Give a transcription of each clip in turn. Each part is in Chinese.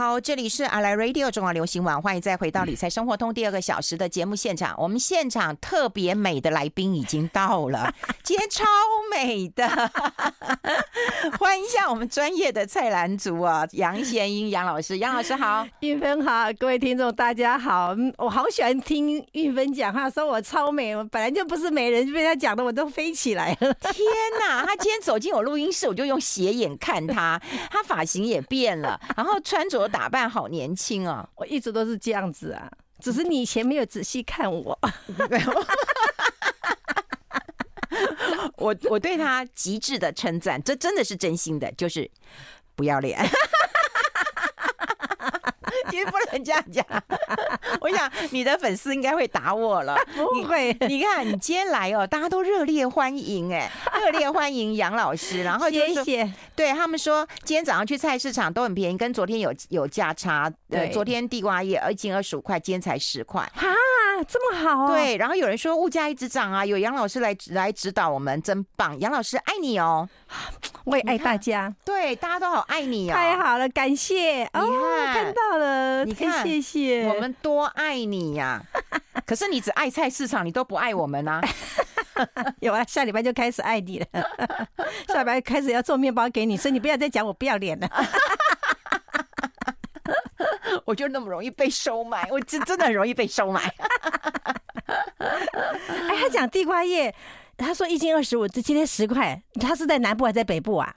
好，这里是阿来 Radio 中华流行网，欢迎再回到理财生活通第二个小时的节目现场。我们现场特别美的来宾已经到了，今天超美的，欢迎一下我们专业的菜篮族啊，杨贤英杨老师，杨老师好，玉芬好，各位听众大家好，我好喜欢听玉芬讲话，说我超美，我本来就不是美人，就被他讲的我都飞起来了。天哪，他今天走进我录音室，我就用斜眼看他，他发型也变了，然后穿着。我打扮好年轻啊，我一直都是这样子啊，只是你以前没有仔细看我。我我对他极致的称赞，这真的是真心的，就是不要脸。其实不能这样讲，我想你的粉丝应该会打我了。不会，你，你看你今天来哦，大家都热烈欢迎哎，热烈欢迎杨老师。然后谢谢。对他们说，今天早上去菜市场都很便宜，跟昨天有有价差。对，昨天地瓜叶一斤二十五块，今天才十块。哈，这么好啊！对，然后有人说物价一直涨啊，有杨老师来来指导我们，真棒。杨老师爱你哦。我也爱大家，对，大家都好爱你哦，太好了，感谢，哦、看到了，你看，谢谢，我们多爱你呀、啊！可是你只爱菜市场，你都不爱我们啊！有啊，下礼拜就开始爱你了，下礼拜开始要做面包给你，所以你不要再讲我不要脸了。我就那么容易被收买，我真真的很容易被收买。哎，他讲地瓜叶。他说一斤二十五，这今天十块。他是在南部还是在北部啊？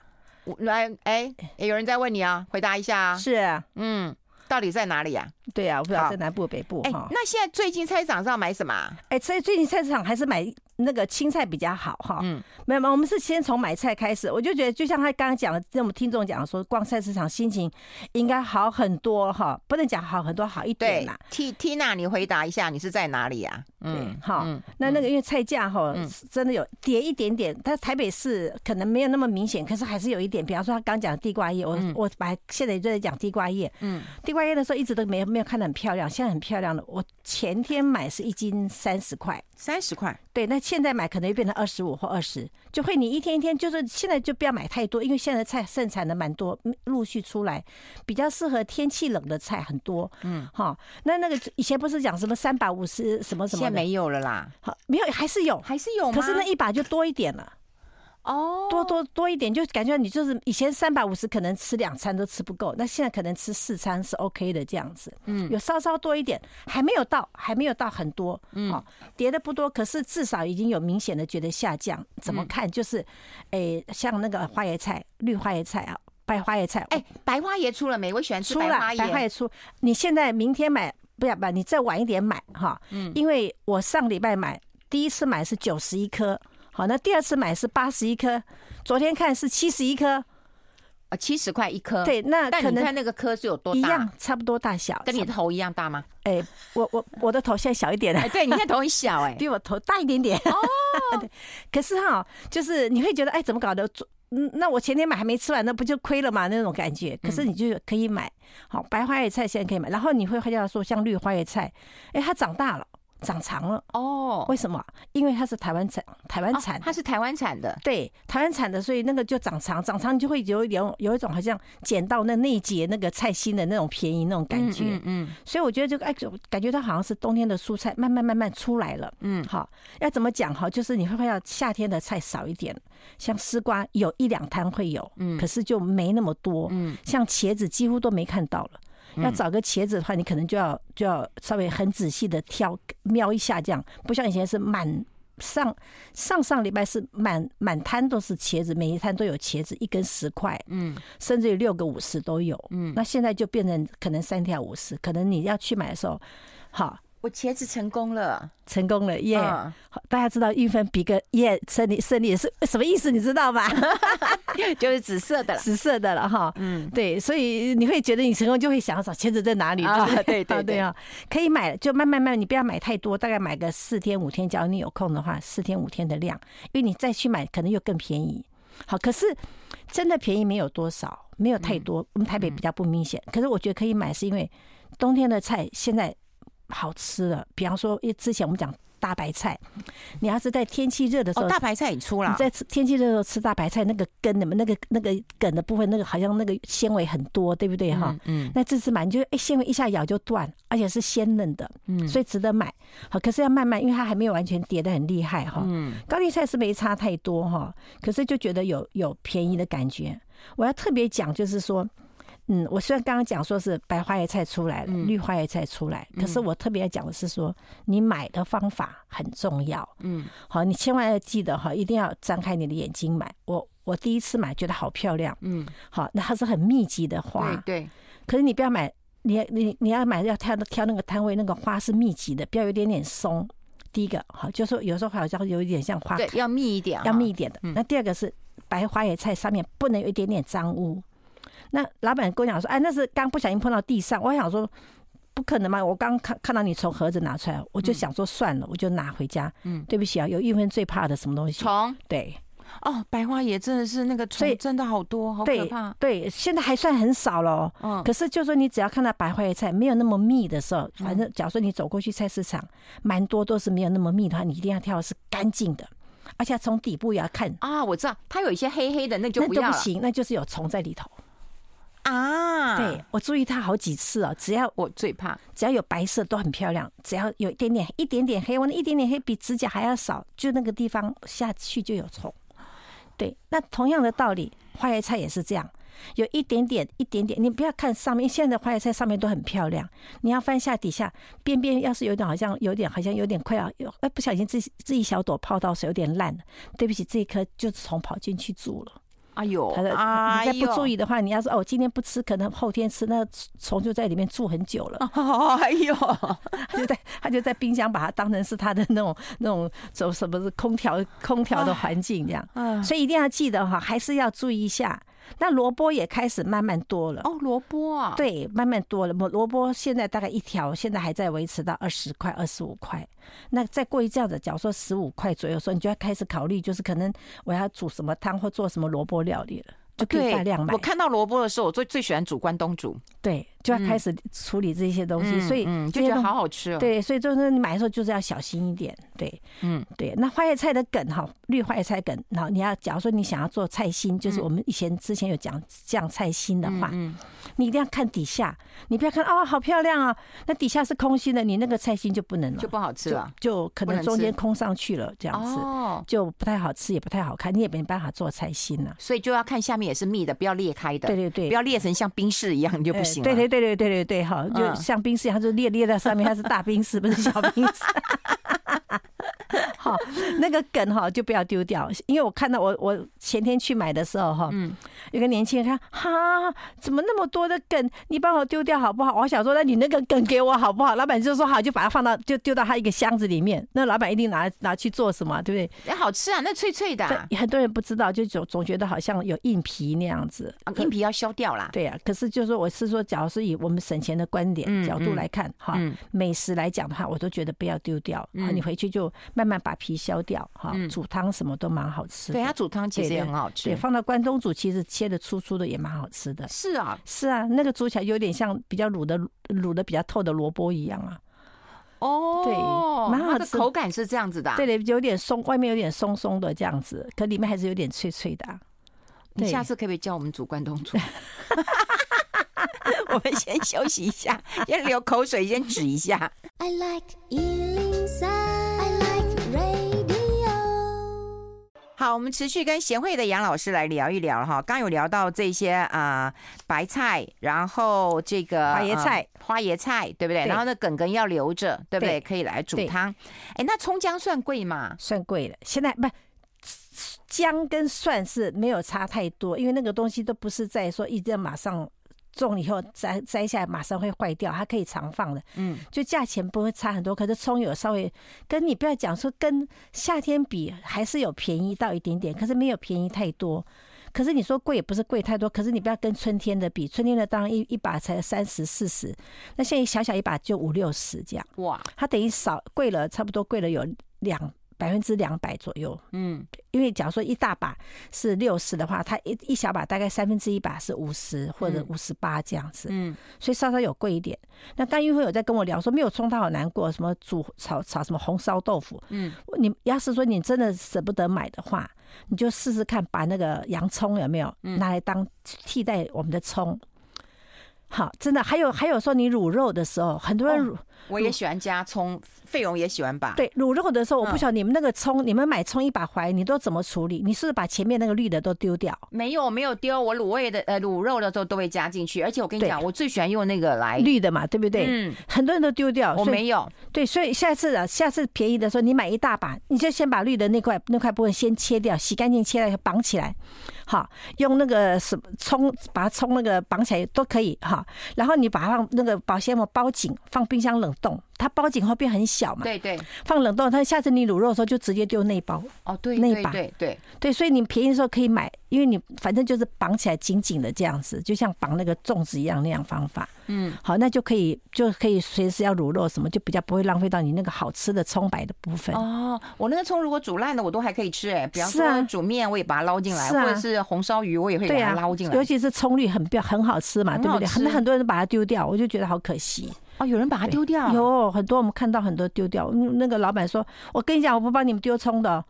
来，哎，有人在问你啊，回答一下啊。是啊，嗯，到底在哪里呀？对啊，我不知道在南部北部。哎，那现在最近菜市场上买什么？哎，所以最近菜市场还是买。那个青菜比较好哈，嗯，没有没有，我们是先从买菜开始。我就觉得，就像他刚刚讲的，跟我们听众讲说，逛菜市场心情应该好很多哈，不能讲好很多，好一点啦。T Tina，你回答一下，你是在哪里呀？嗯，好，那那个因为菜价哈，真的有跌一点点，但台北市可能没有那么明显，可是还是有一点。比方说他刚讲的地瓜叶，我我把现在就在讲地瓜叶，嗯，地瓜叶的时候一直都没有没有看得很漂亮，现在很漂亮了。我前天买是一斤三十块，三十块，对，那现在买可能又变成二十五或二十，就会你一天一天就是现在就不要买太多，因为现在菜盛产的蛮多，陆续出来，比较适合天气冷的菜很多。嗯，好，那那个以前不是讲什么三把五十什么什么，现在没有了啦。好，没有还是有，还是有吗？可是那一把就多一点了。哦，多多多一点，就感觉你就是以前三百五十可能吃两餐都吃不够，那现在可能吃四餐是 OK 的这样子。嗯，有稍稍多一点，还没有到，还没有到很多。嗯，好，跌的不多，可是至少已经有明显的觉得下降。怎么看？就是，诶，像那个花椰菜、绿花椰菜啊，白花椰菜。哎，白花椰出了没？我喜欢吃白花椰。白花椰出，你现在明天买不要吧？你再晚一点买哈。嗯，因为我上礼拜买，第一次买是九十一颗。好，那第二次买是八十一颗，昨天看是七十一颗，啊，七十块一颗。对，那可能看那个颗是有多大？一样，差不多大小，跟你头一样大吗？哎、欸，我我我的头现在小一点了。哎，对，你现在头很小，哎，比我头大一点点。哦，对。可是哈，就是你会觉得，哎，怎么搞的？嗯，那我前天买还没吃完，那不就亏了嘛？那种感觉。可是你就可以买，好，白花椰菜现在可以买。然后你会看到说，像绿花椰菜，哎，它长大了。长长了哦？为什么？因为它是台湾产，台湾产，它是台湾产的。对，台湾产的，所以那个就长长，长长就会有有有一种好像捡到那那节那个菜心的那种便宜那种感觉。嗯，所以我觉得这个哎，感觉它好像是冬天的蔬菜慢慢慢慢出来了。嗯，好，要怎么讲哈？就是你会看到夏天的菜少一点，像丝瓜有一两摊会有，嗯，可是就没那么多。嗯，像茄子几乎都没看到了。要找个茄子的话，你可能就要就要稍微很仔细的挑瞄一下，这样不像以前是满上上上礼拜是满满摊都是茄子，每一摊都有茄子，一根十块，嗯，甚至有六个五十都有，嗯，那现在就变成可能三条五十，可能你要去买的时候，好。我茄子成功了，成功了耶！好，大家知道韵芬比个耶胜利胜利是什么意思？你知道吗？就是紫色的了，紫色的了哈。嗯，对，所以你会觉得你成功，就会想要找茄子在哪里？啊，对对对啊，可以买，就慢慢慢，你不要买太多，大概买个四天五天。假如你有空的话，四天五天的量，因为你再去买可能又更便宜。好，可是真的便宜没有多少，没有太多。我们台北比较不明显，可是我觉得可以买，是因为冬天的菜现在。好吃的，比方说，因为之前我们讲大白菜。你要是在天气热的时候，大白菜也出了。你在天气热的时候吃大白菜，那个根你们那个那个梗的部分，那个好像那个纤维很多，对不对哈？嗯。那这次买，你就哎纤维一下咬就断，而且是鲜嫩的，嗯，所以值得买。好，可是要慢慢，因为它还没有完全跌得很厉害哈。嗯。高丽菜是没差太多哈，可是就觉得有有便宜的感觉。我要特别讲，就是说。嗯，我虽然刚刚讲说是白花椰菜出来了，嗯、绿花椰菜出来，可是我特别要讲的是说，你买的方法很重要。嗯，好，你千万要记得哈，一定要张开你的眼睛买。我我第一次买觉得好漂亮，嗯，好，那它是很密集的花，对，对。可是你不要买，你你你要买要挑挑那个摊位，那个花是密集的，不要有点点松。第一个好，就是说有时候好像有一点像花，对，要密一点，要密一点的。那第二个是白花椰菜上面不能有一点点脏污。那老板跟我讲说，哎，那是刚不小心碰到地上。我想说，不可能嘛，我刚看看到你从盒子拿出来，我就想说算了，我就拿回家。嗯，对不起啊，有玉芬最怕的什么东西？虫。对。哦，白花椰真的是那个虫，真的好多，好可怕。对，现在还算很少了。嗯。可是就说你只要看到白花椰菜没有那么密的时候，反正假如说你走过去菜市场，蛮多都是没有那么密的话，你一定要挑的是干净的，而且从底部也要看。啊，我知道，它有一些黑黑的，那就不要了。那就不行，那就是有虫在里头。啊，对，我注意它好几次哦，只要我最怕，只要有白色都很漂亮，只要有一点点一点点黑，我那一点点黑比指甲还要少，就那个地方下去就有虫。对，那同样的道理，花椰菜也是这样，有一点点一点点，你不要看上面，现在的花椰菜上面都很漂亮，你要翻下底下边边，要是有点好像有点好像有点快要有，哎，不小心这这一小朵泡到水有点烂了，对不起，这一颗就虫跑进去住了。哎呦，他的，你再不注意的话，你要说哦，今天不吃，可能后天吃，那虫就在里面住很久了。哎呦，他就在他就在冰箱把它当成是他的那种那种走什么是空调空调的环境这样，所以一定要记得哈，还是要注意一下。那萝卜也开始慢慢多了哦，萝卜啊，对，慢慢多了。萝萝卜现在大概一条，现在还在维持到二十块、二十五块。那再过一阵子，假如说十五块左右，说你就要开始考虑，就是可能我要煮什么汤或做什么萝卜料理了。就可以大量买。我看到萝卜的时候，我最最喜欢煮关东煮。对，就要开始处理这些东西，所以就觉得好好吃哦。对，所以就是你买的时候就是要小心一点。对，嗯，对。那花椰菜的梗哈，绿花椰菜梗，然后你要假如说你想要做菜心，就是我们以前之前有讲酱菜心的话，你一定要看底下，你不要看哦，好漂亮啊，那底下是空心的，你那个菜心就不能了，就不好吃了，就可能中间空上去了，这样子就不太好吃，也不太好看，你也没办法做菜心了。所以就要看下面也是密的，不要裂开的。对对对，不要裂成像冰室一样，你就不行。对对对对对对对，好，就像冰室一样，就裂裂在上面，它是大冰室，不是小冰室。好，那个梗哈就不要丢掉，因为我看到我我前天去买的时候哈，嗯，有个年轻人看哈，怎么那么多的梗，你帮我丢掉好不好？我想说，那你那个梗给我好不好？老板就说好，就把它放到就丢到他一个箱子里面。那老板一定拿拿去做什么，对不对？哎，好吃啊，那脆脆的。很多人不知道，就总总觉得好像有硬皮那样子，硬皮要削掉啦。对啊，可是就是说，我是说，假如是以我们省钱的观点角度来看哈，美食来讲的话，我都觉得不要丢掉啊，你回去就慢慢慢把。皮削掉哈，煮汤什么都蛮好吃的。对，它煮汤其实也很好吃。对，放到关东煮，其实切的粗粗的也蛮好吃的。是啊，是啊，那个煮起来有点像比较卤的卤的比较透的萝卜一样啊。哦，对，蛮好吃。口感是这样子的。对对，有点松，外面有点松松的这样子，可里面还是有点脆脆的。你下次可不可以教我们煮关东煮？我们先休息一下，先流口水，先止一下。I like 好，我们持续跟贤惠的杨老师来聊一聊哈。刚有聊到这些啊、呃，白菜，然后这个花椰菜，呃、花椰菜对不对？对，然后呢，梗梗要留着，对不对？对，可以来煮汤。哎，那葱姜蒜贵吗？算贵了。现在不，姜跟蒜是没有差太多，因为那个东西都不是在说一定要马上。种以后摘摘下来马上会坏掉，它可以常放的，嗯，就价钱不会差很多。可是葱有稍微跟你不要讲说跟夏天比还是有便宜到一点点，可是没有便宜太多。可是你说贵也不是贵太多，可是你不要跟春天的比，春天的当然一一把才三十四十，那现在小小一把就五六十这样，哇，它等于少贵了差不多贵了有两百分之两百左右。嗯，因为假如说一大把是六十的话，它一一小把大概三分之一把是五十或者五十八这样子。嗯，所以稍稍有贵一点。那刚玉慧有在跟我聊说，没有葱他好难过，什么煮炒炒什么红烧豆腐。嗯，你要是说你真的舍不得买的话，你就试试看把那个洋葱有没有拿来当替代我们的葱。好，真的还有还有说你卤肉的时候，很多人卤。我也喜欢加葱，费蓉也喜欢吧。对，卤肉的时候，我不晓得你们那个葱，你们买葱一把回来，你都怎么处理？你是不是把前面那个绿的都丢掉？没有，没有丢。我卤味的呃卤肉的时候都会加进去，而且我跟你讲，我最喜欢用那个来绿的嘛，对不对？嗯，很多人都丢掉，我没有。对，所以下次啊，下次便宜的时候，你买一大把，你就先把绿的那块那块部分先切掉，洗干净，切了绑起来。好，用那个什么葱把它葱那个绑起来都可以哈。然后你把它放那个保鲜膜包紧，放冰箱冷冻。它包紧后变很小嘛，对对，放冷冻，它下次你卤肉的时候就直接丢那包哦，对，那把。对对。对，所以你便宜的时候可以买，因为你反正就是绑起来紧紧的这样子，就像绑那个粽子一样那样方法，嗯，好，那就可以就可以随时要卤肉什么，就比较不会浪费到你那个好吃的葱白的部分。哦。我那个葱如果煮烂了，我都还可以吃哎，比方说煮面我也把它捞进来，或者是红烧鱼我也会把它捞进来，尤其是葱绿很标很好吃嘛，对不对？很很多人把它丢掉，我就觉得好可惜。哦，有人把它丢掉，有很多我们看到很多丢掉。那个老板说：“我跟你讲，我不帮你们丢葱的。”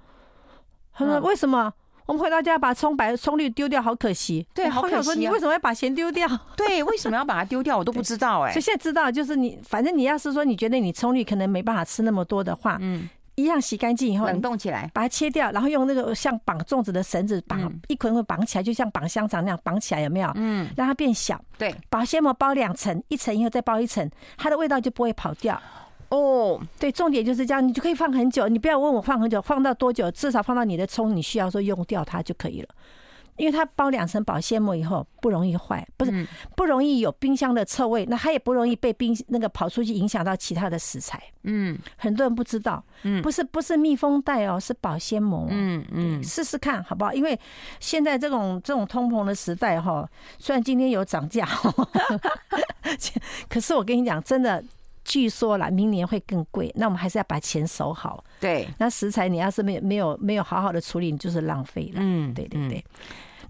他说：“为什么？我们回到家把葱白、葱绿丢掉，好可惜。”对，好可惜。说你为什么要把钱丢掉？对，为什么要把它丢掉？我都 不知道哎。所以现在知道，就是你，反正你要是说你觉得你葱绿可能没办法吃那么多的话，嗯。一样洗干净以后，冷冻起来，把它切掉，然后用那个像绑粽子的绳子绑一捆捆绑起来，就像绑香肠那样绑起来，有没有？嗯，让它变小。对，保鲜膜包两层，一层以后再包一层，它的味道就不会跑掉。哦，对，重点就是这样，你就可以放很久。你不要问我放很久，放到多久，至少放到你的葱你需要说用掉它就可以了。因为它包两层保鲜膜以后不容易坏，不是不容易有冰箱的臭味，那它也不容易被冰那个跑出去影响到其他的食材。嗯，很多人不知道，嗯，不是不是密封袋哦，是保鲜膜。嗯嗯，试试看好不好？因为现在这种这种通膨的时代哈，虽然今天有涨价，可是我跟你讲，真的。据说啦，明年会更贵，那我们还是要把钱守好。对，那食材你要是没有没有没有好好的处理，你就是浪费了。嗯，对对对。嗯、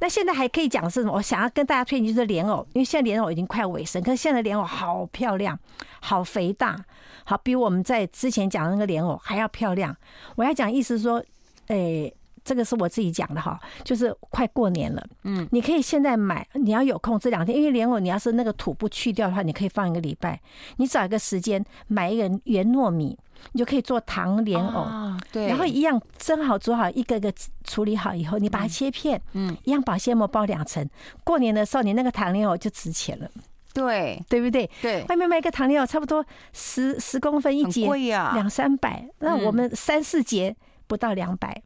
那现在还可以讲是什么？我想要跟大家推荐就是莲藕，因为现在莲藕已经快尾声，可是现在莲藕好漂亮，好肥大，好比我们在之前讲那个莲藕还要漂亮。我要讲意思说，诶、欸。这个是我自己讲的哈，就是快过年了，嗯，你可以现在买，你要有空这两天，因为莲藕你要是那个土不去掉的话，你可以放一个礼拜。你找一个时间买一个圆糯米，你就可以做糖莲藕，对，然后一样蒸好煮好，一个个处理好以后，你把它切片，嗯，一样保鲜膜包两层。过年的时候，你那个糖莲藕就值钱了，对，对不对？对，外面卖一个糖莲藕差不多十十公分一节，贵呀，两三百，那我们三四节不到两百。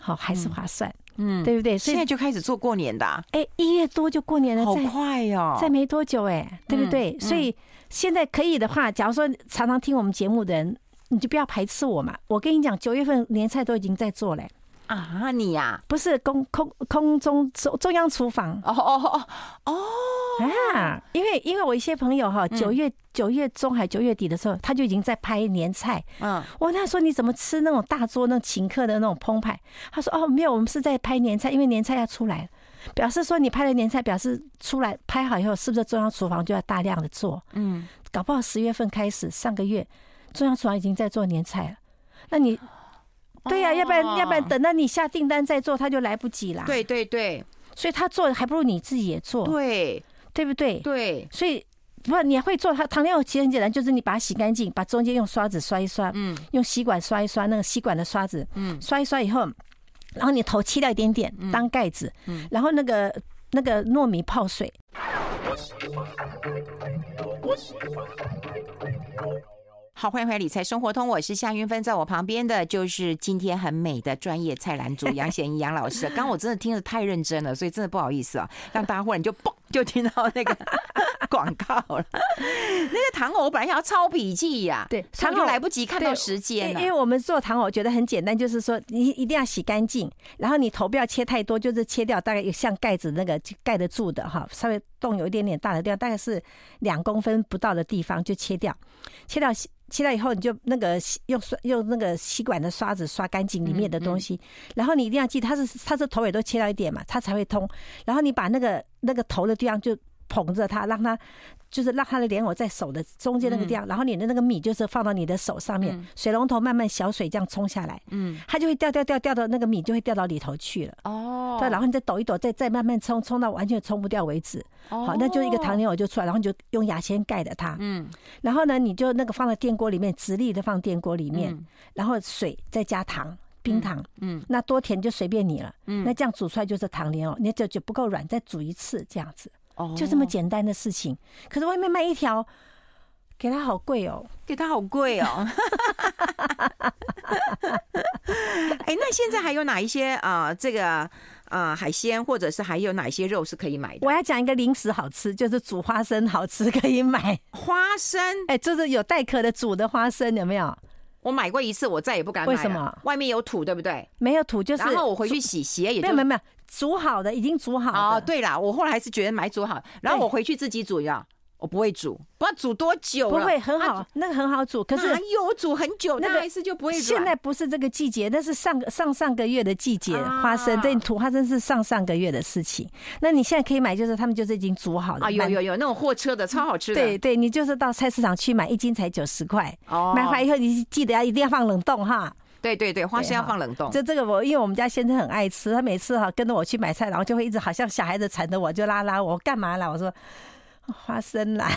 好，还是划算，嗯，对不对？所以现在就开始做过年的，哎，一月多就过年了，好快哟，再没多久，哎，对不对？所以现在可以的话，假如说常常听我们节目的人，你就不要排斥我嘛。我跟你讲，九月份年菜都已经在做了。啊，你呀，不是空空空中中中央厨房哦哦哦哦啊，因为因为我一些朋友哈，九月九月中还九月底的时候，他就已经在拍年菜。嗯，我问他说，你怎么吃那种大桌那种请客的那种澎湃？他说哦，没有，我们是在拍年菜，因为年菜要出来，表示说你拍了年菜，表示出来拍好以后，是不是中央厨房就要大量的做？嗯，搞不好十月份开始，上个月中央厨房已经在做年菜了，那你。对呀、啊，要不然要不然等到你下订单再做，他就来不及啦。对对对，所以他做还不如你自己也做。对，对不对？对，所以不，你会做它。糖莲藕其实很简单，就是你把它洗干净，把中间用刷子刷一刷，嗯，用吸管刷一刷那个吸管的刷子，嗯，刷一刷以后，然后你头切掉一点点当盖子，嗯，然后那个那个糯米泡水。好，欢迎回来理财生活通，我是夏云芬，在我旁边的就是今天很美的专业菜篮组杨贤怡杨老师。刚刚我真的听的太认真了，所以真的不好意思啊，让大家忽然就嘣 就听到那个 广告了。那个糖藕我本来想要抄笔记呀，对，糖藕来不及看到时间了。因为我们做糖藕觉得很简单，就是说你一定要洗干净，然后你头不要切太多，就是切掉大概有像盖子那个盖得住的哈，稍微。洞有一点点大的地方，大概是两公分不到的地方就切掉，切掉切掉以后，你就那个用刷用那个吸管的刷子刷干净里面的东西，然后你一定要记，它是它是头尾都切掉一点嘛，它才会通。然后你把那个那个头的地方就。捧着它，让它就是让它的莲藕在手的中间那个地方，然后你的那个米就是放到你的手上面，水龙头慢慢小水这样冲下来，嗯，它就会掉掉掉掉到那个米就会掉到里头去了。哦，对，然后你再抖一抖，再再慢慢冲，冲到完全冲不掉为止。好，那就一个糖莲藕就出来，然后你就用牙签盖着它，嗯，然后呢，你就那个放在电锅里面，直立的放电锅里面，然后水再加糖，冰糖，嗯，那多甜就随便你了，嗯，那这样煮出来就是糖莲藕，你就就不够软，再煮一次这样子。哦就这么简单的事情，可是外面卖一条，给他好贵哦，给他好贵哦。哎，那现在还有哪一些啊、呃？这个啊、呃、海鲜，或者是还有哪一些肉是可以买的？我要讲一个零食好吃，就是煮花生好吃，可以买花生。哎，就是有带壳的煮的花生，有没有？我买过一次，我再也不敢买。为什么？外面有土，对不对？没有土，就是。然后我回去洗鞋也。没有没有没有。煮好的，已经煮好了。哦，对啦，我后来还是觉得买煮好，然后我回去自己煮呀。我不会煮，不知道煮多久。不会很好，啊、那个很好煮。可是有煮很久，那个还是就不会。现在不是这个季节，那是上上上个月的季节。花生对，土花生是上上个月的事情。那你现在可以买，就是他们就是已经煮好了。啊，有有有那种货车的，超好吃的。对对，你就是到菜市场去买，一斤才九十块。哦。买回来以后，你记得要一定要放冷冻哈。对对对，花生要放冷冻。就这个我，因为我们家先生很爱吃，他每次哈跟着我去买菜，然后就会一直好像小孩子缠着我，就拉拉我干嘛啦？我说花生啦，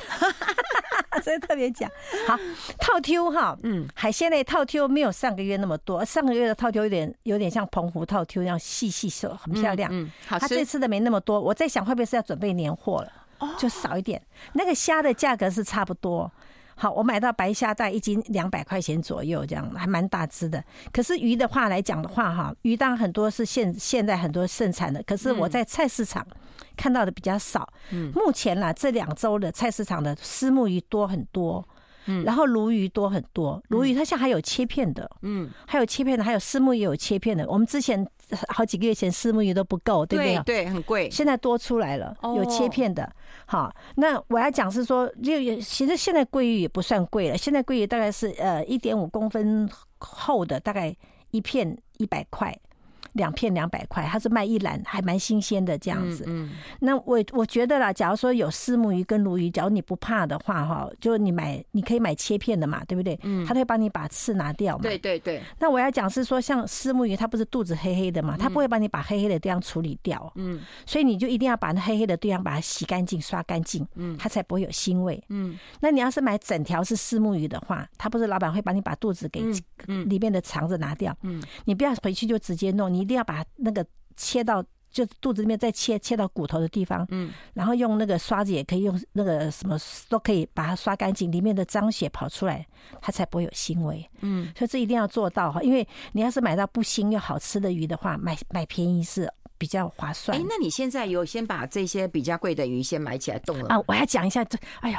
所以特别讲好套 Q 哈，嗯，海鲜类套 Q 没有上个月那么多，上个月的套 Q 有点有点像澎湖套 Q 那样细细瘦，很漂亮。嗯，好吃。他这次的没那么多，我在想会不会是要准备年货了，就少一点。那个虾的价格是差不多。好，我买到白虾大概一斤两百块钱左右，这样还蛮大只的。可是鱼的话来讲的话，哈，鱼当然很多是现现在很多盛产的，可是我在菜市场看到的比较少。嗯，目前啦，这两周的菜市场的虱目鱼多很多。嗯，然后鲈鱼多很多，鲈鱼它现在还有切片的，嗯，还有切片的，还有虱目也有切片的。我们之前好几个月前四目鱼都不够，对不对？对，很贵。现在多出来了，有切片的。好，那我要讲是说，就其实现在桂鱼也不算贵了，现在桂鱼大概是呃一点五公分厚的，大概一片一百块。两片两百块，它是卖一篮，还蛮新鲜的这样子。嗯，那我我觉得啦，假如说有丝目鱼跟鲈鱼，假如你不怕的话，哈，就你买，你可以买切片的嘛，对不对？嗯，他会帮你把刺拿掉嘛。对对对。那我要讲是说，像丝目鱼，它不是肚子黑黑的嘛，它不会帮你把黑黑的地方处理掉。嗯。所以你就一定要把那黑黑的地方把它洗干净、刷干净，嗯，它才不会有腥味。嗯。那你要是买整条是丝目鱼的话，它不是老板会帮你把肚子给里面的肠子拿掉。嗯。你不要回去就直接弄，你一定要把那个切到，就肚子里面再切切到骨头的地方，嗯，然后用那个刷子也可以用那个什么都可以把它刷干净，里面的脏血跑出来，它才不会有腥味，嗯，所以这一定要做到哈，因为你要是买到不腥又好吃的鱼的话，买买便宜是比较划算。哎，那你现在有先把这些比较贵的鱼先买起来冻了啊？我要讲一下这，哎呦。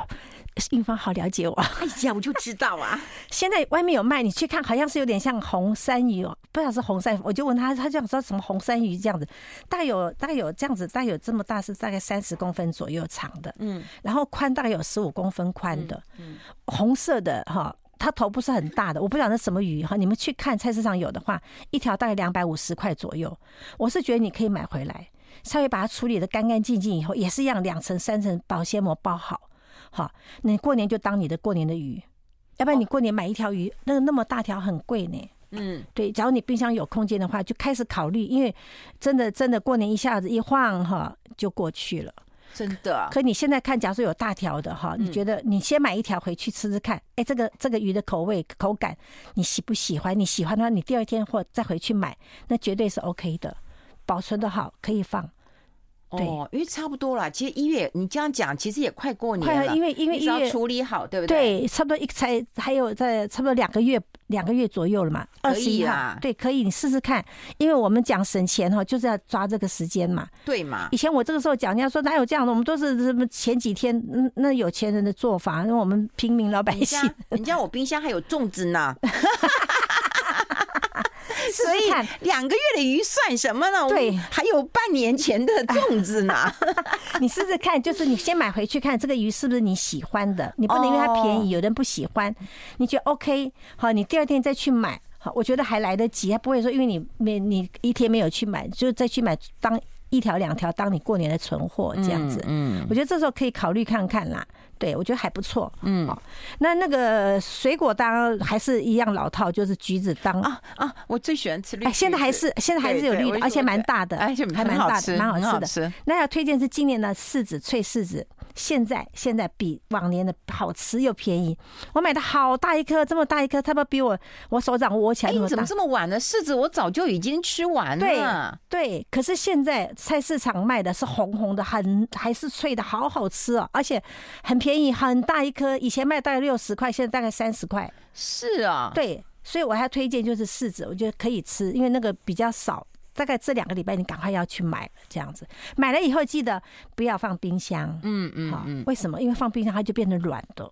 英芳好了解我，哎呀，我就知道啊。现在外面有卖，你去看，好像是有点像红山鱼哦，不知道是红山。我就问他，他就说什么红山鱼这样子，大概有大概有这样子，大概有这么大，是大概三十公分左右长的，嗯，然后宽大概有十五公分宽的，嗯，红色的哈，它头部是很大的，我不晓得那什么鱼哈。你们去看菜市场有的话，一条大概两百五十块左右。我是觉得你可以买回来，稍微把它处理的干干净净以后，也是一样两层三层保鲜膜包好。好，你过年就当你的过年的鱼，要不然你过年买一条鱼，那个那么大条很贵呢。嗯，对，假如你冰箱有空间的话，就开始考虑，因为真的真的过年一下子一晃哈就过去了，真的。可你现在看，假如说有大条的哈，你觉得你先买一条回去吃吃看，哎，这个这个鱼的口味口感你喜不喜欢？你喜欢的话，你第二天或再回去买，那绝对是 OK 的，保存的好，可以放。哦，因为差不多了。其实一月你这样讲，其实也快过年了。快，因为因为一月处理好，对不对？对，差不多一才还有在差不多两个月，两个月左右了嘛。可以啊，对，可以，你试试看。因为我们讲省钱哈，就是要抓这个时间嘛。对嘛？以前我这个时候讲，人家说哪有这样的？我们都是什么前几天嗯，那有钱人的做法，因为我们平民老百姓。人家我冰箱还有粽子呢。试试看。两个月的鱼算什么呢？对，还有半年前的粽子呢。你试试看，就是你先买回去看这个鱼是不是你喜欢的。你不能因为它便宜，有人不喜欢，你觉得 OK 好，你第二天再去买。好，我觉得还来得及，还不会说因为你没你一天没有去买，就再去买当一条两条当你过年的存货这样子。嗯，我觉得这时候可以考虑看看啦。对，我觉得还不错。嗯，好，那那个水果当然还是一样老套，就是橘子当啊啊，我最喜欢吃绿。哎，现在还是现在还是有绿的，而且蛮大的，而且还蛮大的，蛮好吃的。那要推荐是今年的柿子，脆柿子。现在现在比往年的好吃又便宜，我买的好大一颗，这么大一颗，差不多比我我手掌握起来那么大。你怎么这么晚呢？柿子我早就已经吃完了。对对，可是现在菜市场卖的是红红的，很还是脆的，好好吃哦，而且很便宜，很大一颗，以前卖大概六十块，现在大概三十块。是啊，对，所以我还推荐就是柿子，我觉得可以吃，因为那个比较少。大概这两个礼拜，你赶快要去买了，这样子买了以后记得不要放冰箱。嗯嗯，好，为什么？因为放冰箱它就变成软的，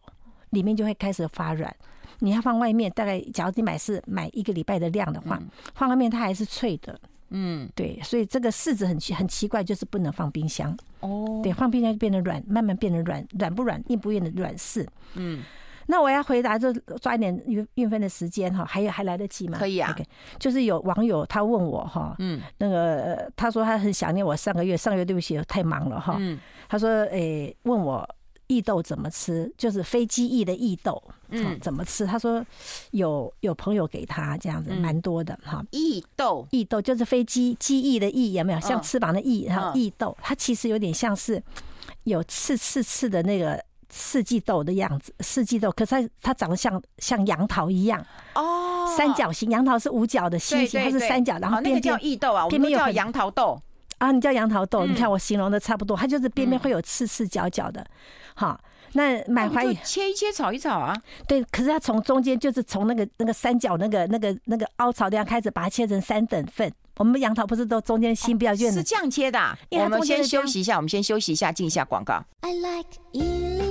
里面就会开始发软。你要放外面，大概假如你买是买一个礼拜的量的话，放外面它还是脆的。嗯，对，所以这个柿子很奇很奇怪，就是不能放冰箱。哦，对，放冰箱就变得软，慢慢变得软，软不软，硬不硬的软柿。嗯。那我要回答，就抓一点运运分的时间哈，还有还来得及吗？可以啊。Okay, 就是有网友他问我哈，嗯，那个他说他很想念我上个月，上个月对不起太忙了哈，嗯，他说诶、欸、问我异豆怎么吃，就是非机翼的异豆，嗯，怎么吃？他说有有朋友给他这样子，蛮多的哈。异豆异豆就是飞机机翼的翼，有没有像翅膀的翼？哈，异豆它其实有点像是有刺刺刺的那个。四季豆的样子，四季豆，可是它它长得像像杨桃一样哦，三角形。杨桃是五角的心形，它是三角，然后边边、哦那个、叫异豆啊，边边有杨桃豆啊，你叫杨桃豆，嗯、你看我形容的差不多，它就是边边会有刺刺角角的，好、嗯。那买回来切一切，炒一炒啊。对，可是它从中间就是从那个那个三角那个那个那个凹槽地方开始，把它切成三等份。我们杨桃不是都中间心比较圆？是这样切的。我们先休息一下，我们先休息一下，进一下广告。I like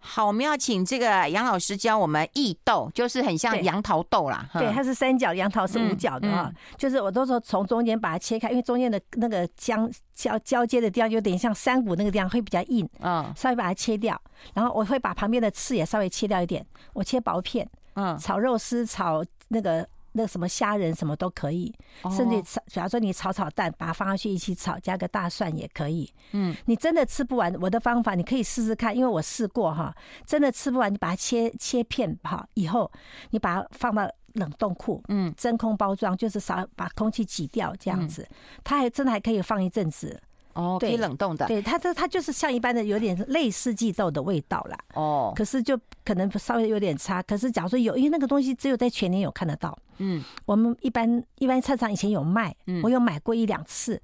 好，我们要请这个杨老师教我们异豆，就是很像杨桃豆啦。对，它是三角，杨桃是五角的啊。就是我都说从中间把它切开，因为中间的那个交交交接的地方有点像山谷那个地方会比较硬，嗯，稍微把它切掉。然后我会把旁边的刺也稍微切掉一点，我切薄片，嗯，炒肉丝，炒那个。那什么虾仁什么都可以，甚至炒，假如说你炒炒蛋，把它放上去一起炒，加个大蒜也可以。嗯，你真的吃不完，我的方法你可以试试看，因为我试过哈，真的吃不完，你把它切切片哈，以后你把它放到冷冻库，嗯，真空包装，就是少把空气挤掉这样子，它还真的还可以放一阵子。哦，可以冷冻的。对，它这它就是像一般的有点类四季豆的味道啦。哦，可是就可能稍微有点差。可是假如说有，因为那个东西只有在全年有看得到。嗯，我们一般一般菜场以前有卖，我有买过一两次，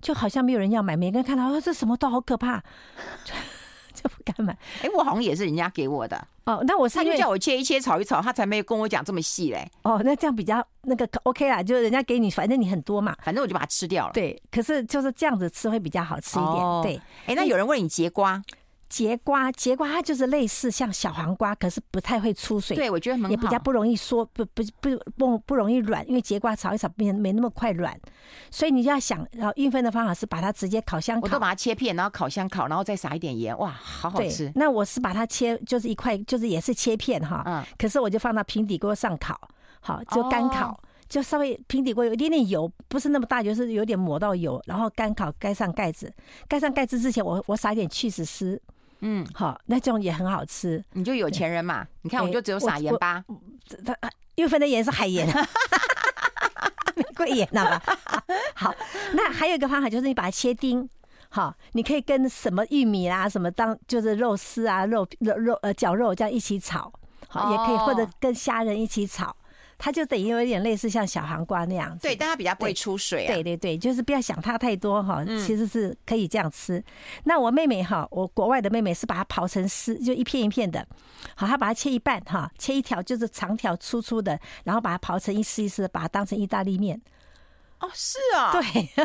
就好像没有人要买，每个人看到哦，这什么豆好可怕。就不敢买。哎、欸，我好像也是人家给我的哦。那我是他就叫我切一切，炒一炒，他才没有跟我讲这么细嘞。哦，那这样比较那个 OK 啦，就是人家给你，反正你很多嘛，反正我就把它吃掉了。对，可是就是这样子吃会比较好吃一点。哦、对，哎、欸，那有人问你节瓜。节瓜，节瓜它就是类似像小黄瓜，可是不太会出水。对，我觉得也比较不容易缩，不不不不不容易软，因为节瓜炒一炒没没那么快软，所以你就要想，然后运分的方法是把它直接烤箱烤，我都把它切片，然后烤箱烤，然后再撒一点盐，哇，好好吃。那我是把它切，就是一块，就是也是切片哈，嗯，可是我就放到平底锅上烤，好，就干烤，哦、就稍微平底锅有一点点油，不是那么大，就是有点抹到油，然后干烤，盖上盖子，盖上盖子之前我，我我撒一点去死丝。嗯，好，那这种也很好吃。你就有钱人嘛？你看，我就只有撒盐巴。它又分的盐是海盐，玫瑰盐，知道吧？好，那还有一个方法就是你把它切丁。好，你可以跟什么玉米啊，什么当就是肉丝啊，肉肉肉呃绞肉这样一起炒。好，也可以或者跟虾仁一起炒。它就等于有一点类似像小黄瓜那样子，对，但它比较不会出水啊。对对对，就是不要想它太多哈，其实是可以这样吃。那我妹妹哈，我国外的妹妹是把它刨成丝，就一片一片的。好，她把它切一半哈，切一条就是长条粗粗的，然后把它刨成一丝一丝，把它当成意大利面。哦，是啊，对，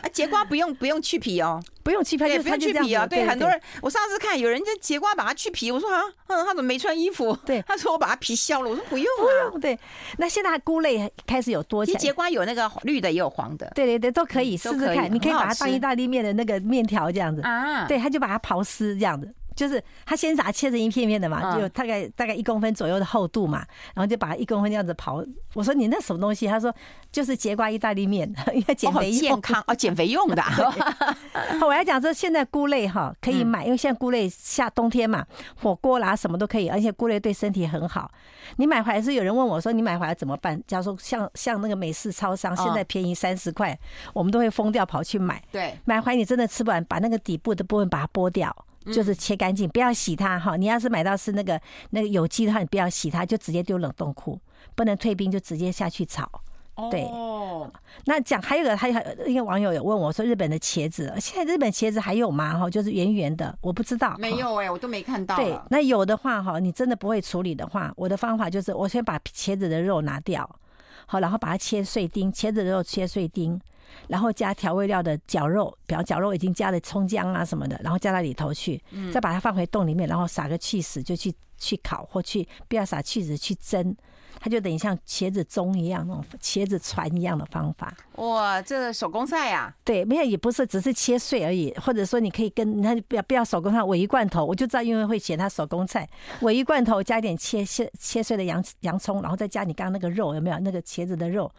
啊，节瓜不用不用去皮哦，不用去皮，对，不用去皮啊。对，很多人，我上次看有人家节瓜把它去皮，我说啊，嗯，他怎么没穿衣服？对，他说我把它皮削了，我说不用啊，不用。对，那现在菇类开始有多起来，其实节瓜有那个绿的，也有黄的，对对对，都可以试试看。你可以把它当意大利面的那个面条这样子。啊，对，他就把它刨丝这样子。就是他先把它切成一片片的嘛，就大概大概一公分左右的厚度嘛，然后就把它一公分这样子刨。我说你那什么东西？他说就是节瓜意大利面，因为减肥用，健康哦，减肥用的。我要讲说现在菇类哈可以买，因为现在菇类夏冬天嘛，火锅啦什么都可以，而且菇类对身体很好。你买回来是有人问我说你买回来怎么办？假如说像像那个美式超商现在便宜三十块，我们都会疯掉跑去买。对，买回来你真的吃不完，把那个底部的部分把它剥掉。就是切干净，不要洗它哈。你要是买到是那个那个有机的话，你不要洗它，就直接丢冷冻库，不能退冰，就直接下去炒。对，那讲还有个，还有一个网友有问我说，日本的茄子，现在日本茄子还有吗？哈，就是圆圆的，我不知道。没有哎，我都没看到。对，那有的话哈，你真的不会处理的话，我的方法就是我先把茄子的肉拿掉，好，然后把它切碎丁，茄子的肉切碎丁。然后加调味料的绞肉，比方绞肉已经加了葱姜啊什么的，然后加到里头去，再把它放回洞里面，然后撒个起司就去去烤或去不要撒起司去蒸，它就等于像茄子盅一样那种茄子船一样的方法。哇，这手工菜呀？对，没有也不是，只是切碎而已。或者说你可以跟那不要不要手工菜，尾鱼罐头，我就知道因为会写它手工菜，尾鱼罐头加一点切切切碎的洋洋葱，然后再加你刚刚那个肉有没有那个茄子的肉？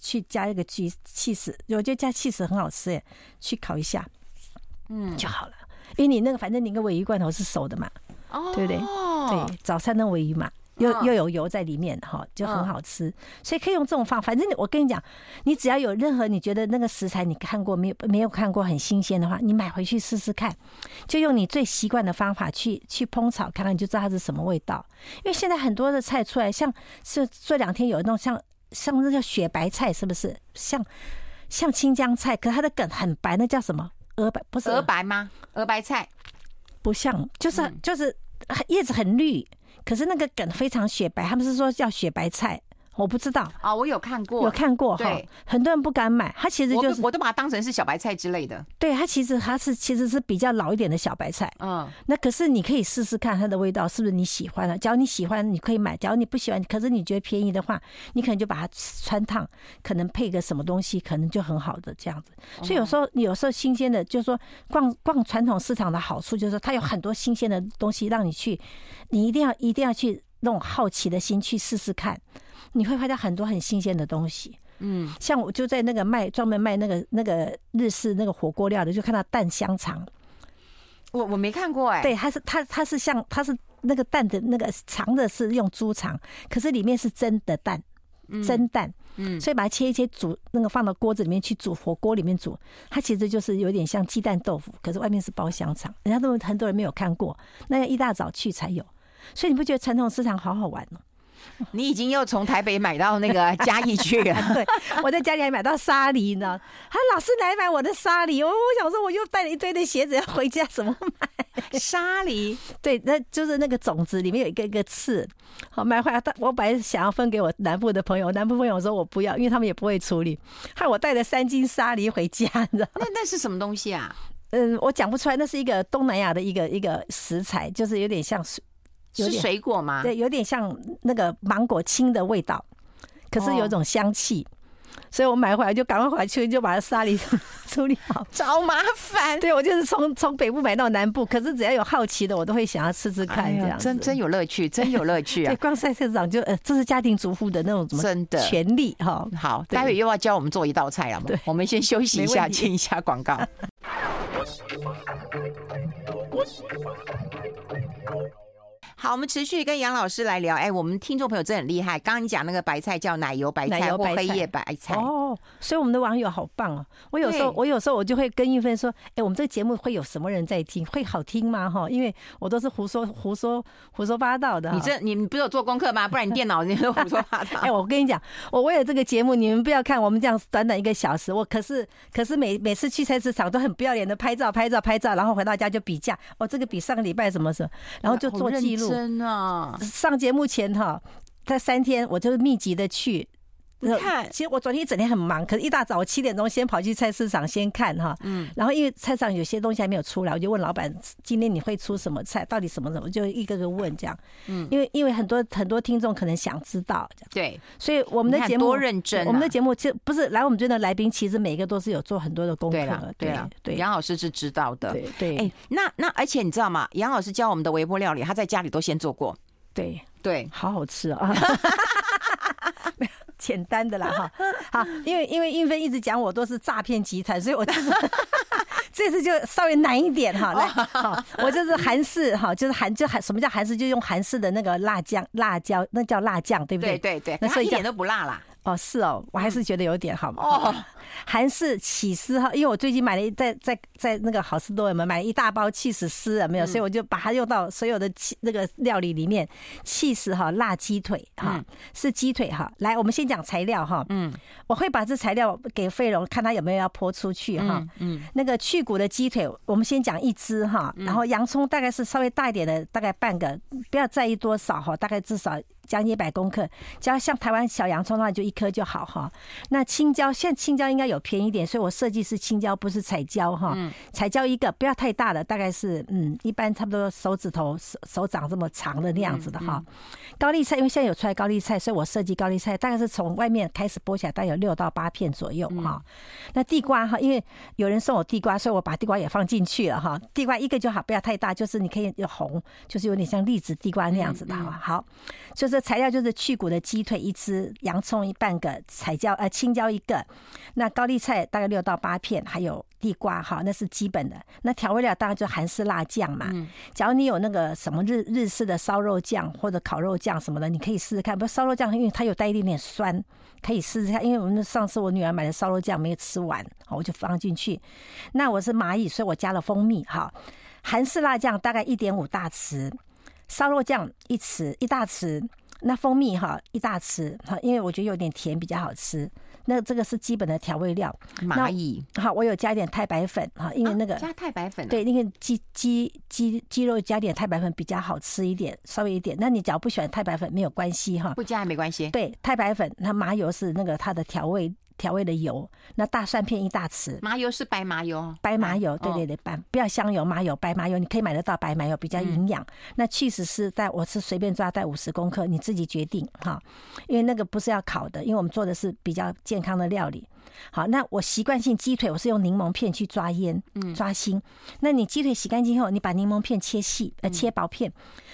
去加一个鸡起司，我觉得加起司很好吃耶，去烤一下，嗯，就好了。因为你那个反正你那个尾鱼罐头是熟的嘛，哦，对不对？对，早餐的尾鱼嘛，又又有油在里面哈，就很好吃。所以可以用这种方法。反正我跟你讲，你只要有任何你觉得那个食材你看过没有没有看过很新鲜的话，你买回去试试看，就用你最习惯的方法去去烹炒，看看你就知道它是什么味道。因为现在很多的菜出来，像是这两天有那种像。像那叫雪白菜，是不是？像像青江菜，可是它的梗很白，那叫什么？鹅白不是鹅白吗？鹅白菜不像，就是就是叶子很绿，可是那个梗非常雪白，他们是说叫雪白菜。我不知道啊，我有看过，有看过哈。很多人不敢买，它其实就是我都把它当成是小白菜之类的。对，它其实它是其实是比较老一点的小白菜。嗯，那可是你可以试试看它的味道是不是你喜欢的。假如你喜欢，你可以买；假如你不喜欢，可是你觉得便宜的话，你可能就把它穿烫，可能配个什么东西，可能就很好的这样子。所以有时候有时候新鲜的，就是说逛逛传统市场的好处，就是说它有很多新鲜的东西让你去，你一定要一定要去那种好奇的心去试试看。你会发现很多很新鲜的东西，嗯，像我就在那个卖专门卖那个那个日式那个火锅料的，就看到蛋香肠，我我没看过哎，对，它是它它是像它是那个蛋的那个肠的是用猪肠，可是里面是真的蛋，真蛋，嗯，所以把它切一切煮，那个放到锅子里面去煮，火锅里面煮，它其实就是有点像鸡蛋豆腐，可是外面是包香肠，人家都很多人没有看过，那要一大早去才有，所以你不觉得传统市场好好玩吗？你已经又从台北买到那个 嘉义去了。对，我在家里还买到沙梨呢。他老是来买我的沙梨，我我想说，我又带了一堆的鞋子要回家，怎么买沙梨？对，那就是那个种子里面有一个一个刺。好，买回来，我本来想要分给我南部的朋友，南部朋友说我不要，因为他们也不会处理。害我带了三斤沙梨回家，你知道？那那是什么东西啊？嗯，我讲不出来。那是一个东南亚的一个一个食材，就是有点像是水果吗？对，有点像那个芒果青的味道，可是有一种香气，哦、所以我买回来就赶快回去，就把它沙里 处理好，找麻烦。对，我就是从从北部买到南部，可是只要有好奇的，我都会想要吃吃看，这样、哎、真真有乐趣，真有乐趣啊！对，光菜市场就呃，这是家庭主妇的那种什么真的权利哈。好，待会又要教我们做一道菜了嘛？对，我们先休息一下，进一下广告。好，我们持续跟杨老师来聊。哎，我们听众朋友真的很厉害。刚刚你讲那个白菜叫奶油白菜或黑叶白菜哦，所以我们的网友好棒哦。我有时候，我有时候我就会跟玉芬说：“哎，我们这个节目会有什么人在听？会好听吗？哈，因为我都是胡说胡说胡说八道的。你这你不是有做功课吗？不然你电脑你都胡说八道。哎，我跟你讲，我为了这个节目，你们不要看我们这样短短一个小时，我可是可是每每次去菜市场都很不要脸的拍照拍照拍照，然后回到家就比价。哦，这个比上个礼拜什么什么，然后就做记录。真的，上节目前哈，在三天我就密集的去看，其实我昨天一整天很忙，可是一大早我七点钟先跑去菜市场先看哈，嗯，然后因为菜市场有些东西还没有出来，我就问老板今天你会出什么菜，到底什么什么，就一个个问这样，嗯，因为因为很多很多听众可能想知道，对，所以我们的节目多认真，我们的节目其实不是来我们这边的来宾，其实每一个都是有做很多的功课，对啊，对，杨老师是知道的，对对，哎，那那而且你知道吗？杨老师教我们的微波料理，他在家里都先做过，对。对，好好吃啊。简单的啦哈，好，因为因为英芬一直讲我都是诈骗集团，所以我这次 这次就稍微难一点哈。来，好，我就是韩式 哈，就是韩就韩什么叫韩式，就用韩式的那个辣酱辣椒，那叫辣酱，对不对？对对对，那所以一点都不辣啦。哦，是哦，我还是觉得有点好嘛。哦，韩式起司哈，因为我最近买了一在在在那个好事多有没有买了一大包起司丝有？没有，所以我就把它用到所有的那个料理里面。起司哈，辣鸡腿哈，是鸡腿哈。来，我们先讲材料哈。嗯，我会把这材料给费荣，看他有没有要泼出去哈。嗯，那个去骨的鸡腿，我们先讲一只哈。然后洋葱大概是稍微大一点的，大概半个，不要在意多少哈，大概至少。将近一百公克，只要像台湾小洋葱的话，就一颗就好哈。那青椒，现在青椒应该有便宜点，所以我设计是青椒，不是彩椒哈。彩椒一个不要太大的，大概是嗯，一般差不多手指头手手掌这么长的那样子的哈。高丽菜，因为现在有出来高丽菜，所以我设计高丽菜大概是从外面开始剥起来，大概有六到八片左右哈。那地瓜哈，因为有人送我地瓜，所以我把地瓜也放进去了哈。地瓜一个就好，不要太大，就是你可以有红，就是有点像栗子地瓜那样子的哈。好，就是。这材料就是去骨的鸡腿一只，洋葱一半个，彩椒呃青椒一个，那高丽菜大概六到八片，还有地瓜哈，那是基本的。那调味料当然就韩式辣酱嘛。假如你有那个什么日日式的烧肉酱或者烤肉酱什么的，你可以试试看。不烧肉酱因为它有带一点点酸，可以试试看。因为我们上次我女儿买的烧肉酱没有吃完，我就放进去。那我是蚂蚁，所以我加了蜂蜜哈。韩式辣酱大概一点五大匙，烧肉酱一匙一大匙。那蜂蜜哈一大匙哈，因为我觉得有点甜比较好吃。那这个是基本的调味料。蚂蚁好，我有加一点太白粉哈，因为那个、啊、加太白粉、啊、对，那个鸡鸡鸡鸡肉加点太白粉比较好吃一点，稍微一点。那你只要不喜欢太白粉没有关系哈，不加也没关系。对，太白粉那麻油是那个它的调味。调味的油，那大蒜片一大匙，麻油是白麻油，白麻油，对对对，白不要香油，麻油白麻油，你可以买得到白麻油，比较营养。那确实是在我是随便抓带五十公克，你自己决定哈，因为那个不是要烤的，因为我们做的是比较健康的料理。好，那我习惯性鸡腿，我是用柠檬片去抓腌，嗯，抓心。那你鸡腿洗干净后，你把柠檬片切细，呃，切薄片，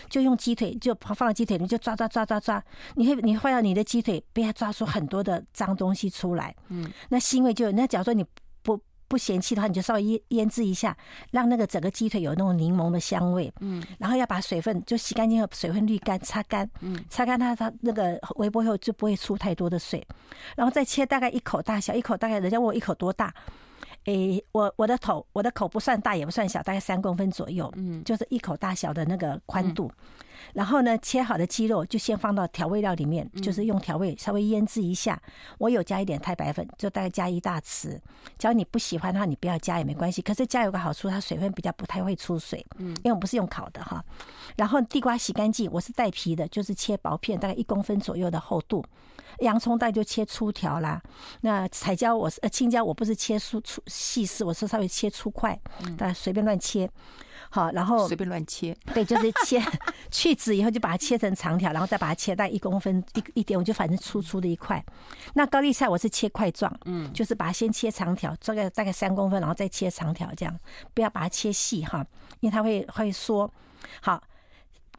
就用鸡腿就放到鸡腿，你就抓抓抓抓抓，你会你会让你的鸡腿被它抓出很多的脏东西出来，嗯，那腥味就那假如说你。不嫌弃的话，你就稍微腌腌制一下，让那个整个鸡腿有那种柠檬的香味。嗯，然后要把水分就洗干净后，水分滤干，擦干。嗯，擦干它，它那个微波后就不会出太多的水。然后再切大概一口大小，一口大概人家问我一口多大？诶，我我的头我的口不算大也不算小，大概三公分左右。嗯，就是一口大小的那个宽度。然后呢，切好的鸡肉就先放到调味料里面，就是用调味稍微腌制一下。我有加一点太白粉，就大概加一大匙。只要你不喜欢的话，你不要加也没关系。可是加有个好处，它水分比较不太会出水。嗯，因为我们不是用烤的哈。然后地瓜洗干净，我是带皮的，就是切薄片，大概一公分左右的厚度。洋葱大概就切粗条啦。那彩椒我是呃青椒，我不是切粗粗细丝，我是稍微切粗块，大家随便乱切。好，然后随便乱切，对，就是切 去籽以后就把它切成长条，然后再把它切到一公分一一点，我就反正粗粗的一块。那高丽菜我是切块状，嗯，就是把它先切长条，大概大概三公分，然后再切长条这样，不要把它切细哈，因为它会会缩。好，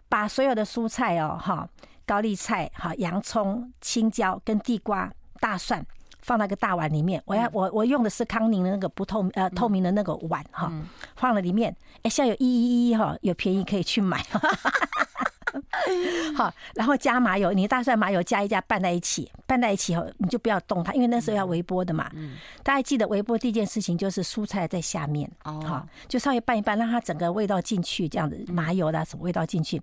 把所有的蔬菜哦，哈，高丽菜、哈洋葱、青椒跟地瓜、大蒜。放到一个大碗里面，我要我我用的是康宁的那个不透呃透明的那个碗哈，放了里面，哎，现在有一一一哈，有便宜可以去买。好，然后加麻油，你大蒜麻油加一加，拌在一起，拌在一起后你就不要动它，因为那时候要微波的嘛。嗯大家记得微波第一件事情就是蔬菜在下面，好，就稍微拌一拌，让它整个味道进去，这样子麻油的什么味道进去，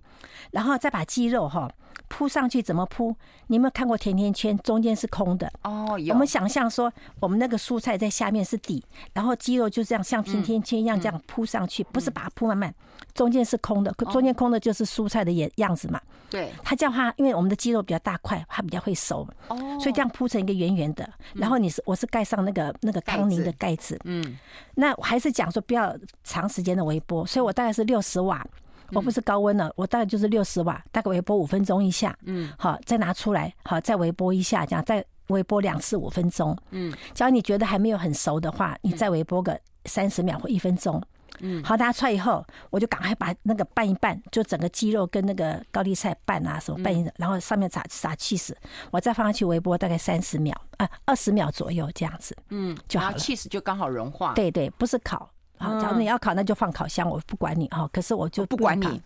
然后再把鸡肉哈。铺上去怎么铺？你有没有看过甜甜圈？中间是空的哦。有。我们想象说，我们那个蔬菜在下面是底，然后鸡肉就这样像甜甜圈一样这样铺上去，不是把它铺满满，中间是空的，中间空的就是蔬菜的样样子嘛。对。它叫它，因为我们的鸡肉比较大块，它比较会熟。哦。所以这样铺成一个圆圆的，然后你是我是盖上那个那个康宁的盖子。嗯。那还是讲说不要长时间的微波，所以我大概是六十瓦。我不是高温了，我大概就是六十瓦，大概微波五分钟一下，嗯，好，再拿出来，好，再微波一下，这样再微波两次五分钟，嗯，只要你觉得还没有很熟的话，你再微波个三十秒或一分钟，嗯，好，拿出来以后，我就赶快把那个拌一拌，就整个鸡肉跟那个高丽菜拌啊什么拌一，然后上面撒撒 cheese，，我再放上去微波大概三十秒啊二十秒左右这样子，嗯，就好了，起司就刚好融化，对对，不是烤。好，假如你要烤，那就放烤箱，我不管你哈。可是我就不管你，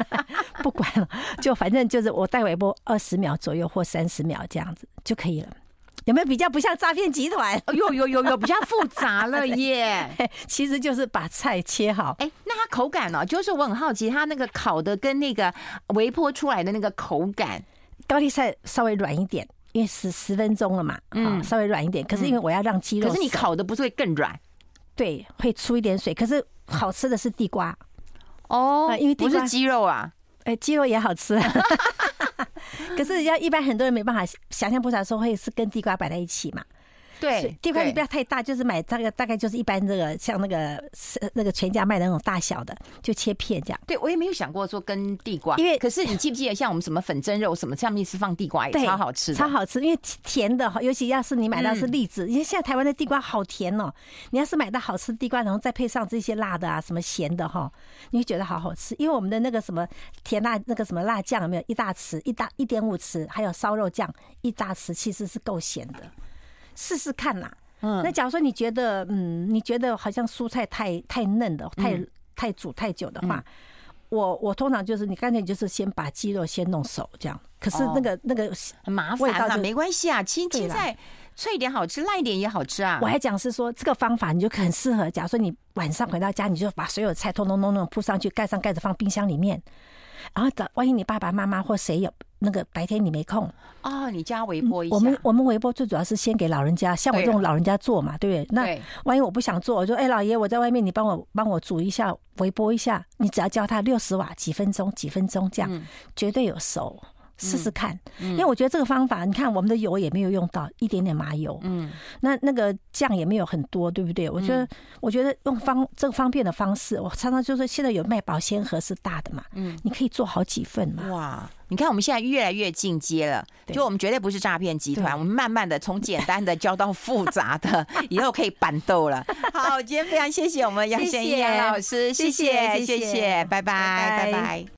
不管了，就反正就是我带微波二十秒左右或三十秒这样子就可以了。有没有比较不像诈骗集团？有有有有比较复杂了耶。其实就是把菜切好。哎，那它口感呢？就是我很好奇，它那个烤的跟那个微波出来的那个口感，高丽菜稍微软一点，因为十十分钟了嘛，嗯，稍微软一点。可是因为我要让鸡肉，可是你烤的不是会更软？对，会出一点水，可是好吃的是地瓜。哦，因为地瓜不是鸡肉啊，哎，鸡肉也好吃，可是人家一般很多人没办法想象不出来说会是跟地瓜摆在一起嘛。对，地瓜你不要太大，就是买大概大概就是一般这个像那个那个全家卖的那种大小的，就切片这样。对，我也没有想过说跟地瓜，因为可是你记不记得像我们什么粉蒸肉什么上面是放地瓜也超好吃，超好吃，因为甜的，尤其要是你买到是栗子，因为现在台湾的地瓜好甜哦。你要是买到好吃的地瓜，然后再配上这些辣的啊，什么咸的哈，你会觉得好好吃。因为我们的那个什么甜辣那个什么辣酱有没有一大匙，一大一点五匙，还有烧肉酱一大匙，其实是够咸的。试试看啦，嗯，那假如说你觉得，嗯，你觉得好像蔬菜太太嫩的，太太煮太久的话，我我通常就是你干脆就是先把鸡肉先弄熟，这样。可是那个那个很麻烦啊，没关系啊，青青菜脆一点好吃，烂一点也好吃啊。我还讲是说这个方法你就很适合，假如说你晚上回到家，你就把所有菜通通通通铺上去，盖上盖子放冰箱里面，然后等万一你爸爸妈妈或谁有。那个白天你没空哦，你加微波一下。我们我们微波最主要是先给老人家，像我这种老人家做嘛，对不对？那万一我不想做，我说哎，老爷，我在外面，你帮我帮我煮一下，微波一下，你只要教他六十瓦，几分钟，几分钟这样，绝对有熟。试试看，因为我觉得这个方法，你看我们的油也没有用到一点点麻油，嗯，那那个酱也没有很多，对不对？我觉得，我觉得用方这个方便的方式，我常常就是现在有卖保鲜盒是大的嘛，嗯，你可以做好几份嘛。哇，你看我们现在越来越进阶了，就我们绝对不是诈骗集团，我们慢慢的从简单的教到复杂的，以后可以办到了。好，今天非常谢谢我们杨贤燕老师，谢谢谢谢，拜拜拜拜。